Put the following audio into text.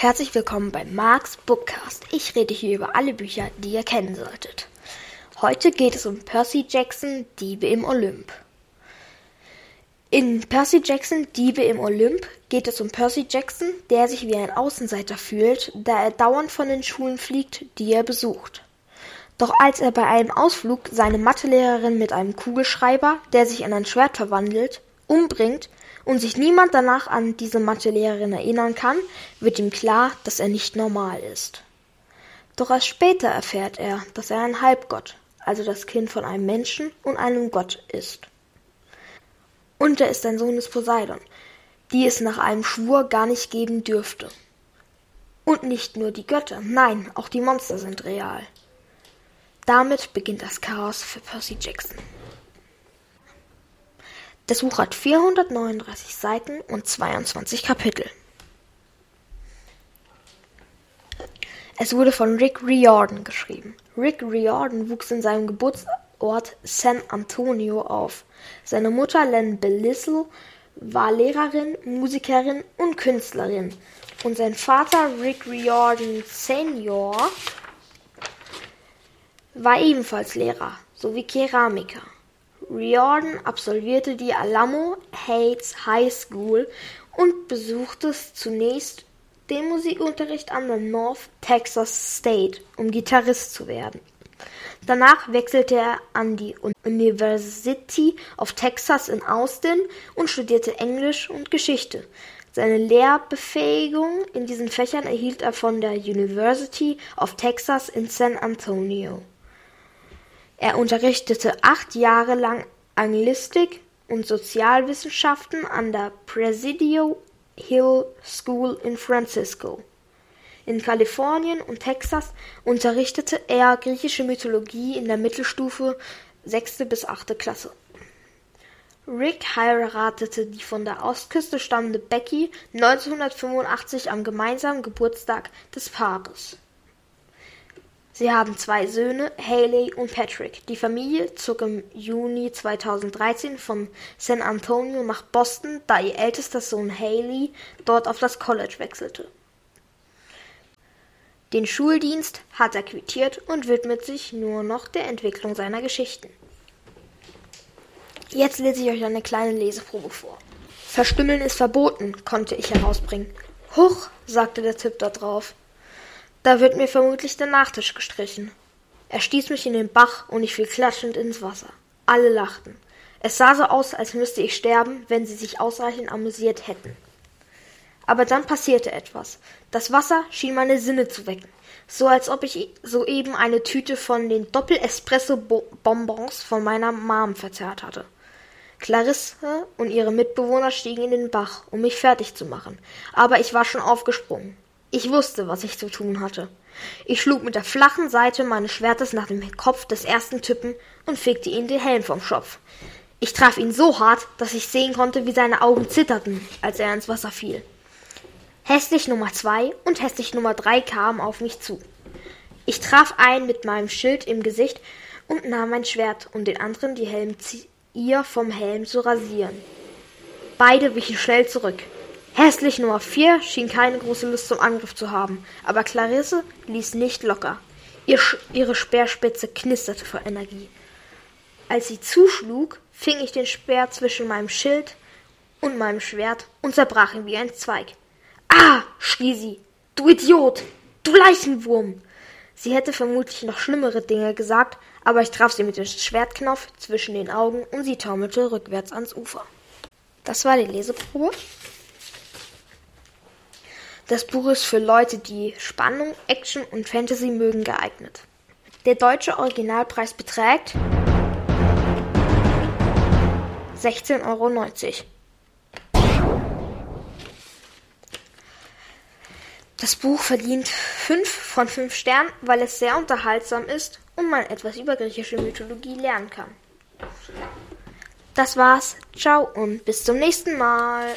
Herzlich willkommen bei Marks Bookcast. Ich rede hier über alle Bücher, die ihr kennen solltet. Heute geht es um Percy Jackson, Diebe im Olymp. In Percy Jackson, Diebe im Olymp geht es um Percy Jackson, der sich wie ein Außenseiter fühlt, da er dauernd von den Schulen fliegt, die er besucht. Doch als er bei einem Ausflug seine Mathelehrerin mit einem Kugelschreiber, der sich in ein Schwert verwandelt, umbringt und sich niemand danach an diese Mathelehrerin erinnern kann, wird ihm klar, dass er nicht normal ist. Doch erst später erfährt er, dass er ein Halbgott, also das Kind von einem Menschen und einem Gott ist. Und er ist ein Sohn des Poseidon, die es nach einem Schwur gar nicht geben dürfte. Und nicht nur die Götter, nein, auch die Monster sind real. Damit beginnt das Chaos für Percy Jackson. Das Buch hat 439 Seiten und 22 Kapitel. Es wurde von Rick Riordan geschrieben. Rick Riordan wuchs in seinem Geburtsort San Antonio auf. Seine Mutter Len Belissel war Lehrerin, Musikerin und Künstlerin. Und sein Vater Rick Riordan Senior war ebenfalls Lehrer sowie Keramiker. Riordan absolvierte die Alamo Heights High School und besuchte zunächst den Musikunterricht an der North Texas State, um Gitarrist zu werden. Danach wechselte er an die University of Texas in Austin und studierte Englisch und Geschichte. Seine Lehrbefähigung in diesen Fächern erhielt er von der University of Texas in San Antonio. Er unterrichtete acht Jahre lang Anglistik und Sozialwissenschaften an der Presidio Hill School in Francisco. In Kalifornien und Texas unterrichtete er griechische Mythologie in der Mittelstufe sechste bis achte Klasse. Rick heiratete die von der Ostküste stammende Becky 1985 am gemeinsamen Geburtstag des Paares. Sie haben zwei Söhne, Haley und Patrick. Die Familie zog im Juni 2013 von San Antonio nach Boston, da ihr ältester Sohn Haley dort auf das College wechselte. Den Schuldienst hat er quittiert und widmet sich nur noch der Entwicklung seiner Geschichten. Jetzt lese ich euch eine kleine Leseprobe vor. Verstümmeln ist verboten, konnte ich herausbringen. Huch, sagte der Tipp da drauf. Da wird mir vermutlich der Nachtisch gestrichen. Er stieß mich in den Bach und ich fiel klatschend ins Wasser. Alle lachten. Es sah so aus, als müsste ich sterben, wenn sie sich ausreichend amüsiert hätten. Aber dann passierte etwas. Das Wasser schien meine Sinne zu wecken, so als ob ich soeben eine Tüte von den Doppel-Espresso-Bonbons von meiner Mom verzehrt hatte. Clarisse und ihre Mitbewohner stiegen in den Bach, um mich fertig zu machen, aber ich war schon aufgesprungen. Ich wusste, was ich zu tun hatte. Ich schlug mit der flachen Seite meines Schwertes nach dem Kopf des ersten Typen und fegte ihm den Helm vom Schopf. Ich traf ihn so hart, dass ich sehen konnte, wie seine Augen zitterten, als er ins Wasser fiel. Hässlich Nummer zwei und hässlich Nummer drei kamen auf mich zu. Ich traf einen mit meinem Schild im Gesicht und nahm mein Schwert, um den anderen die Helmzier vom Helm zu rasieren. Beide wichen schnell zurück. Hässlich Nummer vier schien keine große Lust zum Angriff zu haben, aber Clarisse ließ nicht locker. Ihr ihre Speerspitze knisterte vor Energie. Als sie zuschlug, fing ich den Speer zwischen meinem Schild und meinem Schwert und zerbrach ihn wie ein Zweig. Ah! schrie sie. Du Idiot! Du Leichenwurm! Sie hätte vermutlich noch schlimmere Dinge gesagt, aber ich traf sie mit dem Schwertknopf zwischen den Augen und sie taumelte rückwärts ans Ufer. Das war die Leseprobe. Das Buch ist für Leute, die Spannung, Action und Fantasy mögen, geeignet. Der deutsche Originalpreis beträgt 16,90 Euro. Das Buch verdient 5 von 5 Sternen, weil es sehr unterhaltsam ist und man etwas über griechische Mythologie lernen kann. Das war's. Ciao und bis zum nächsten Mal.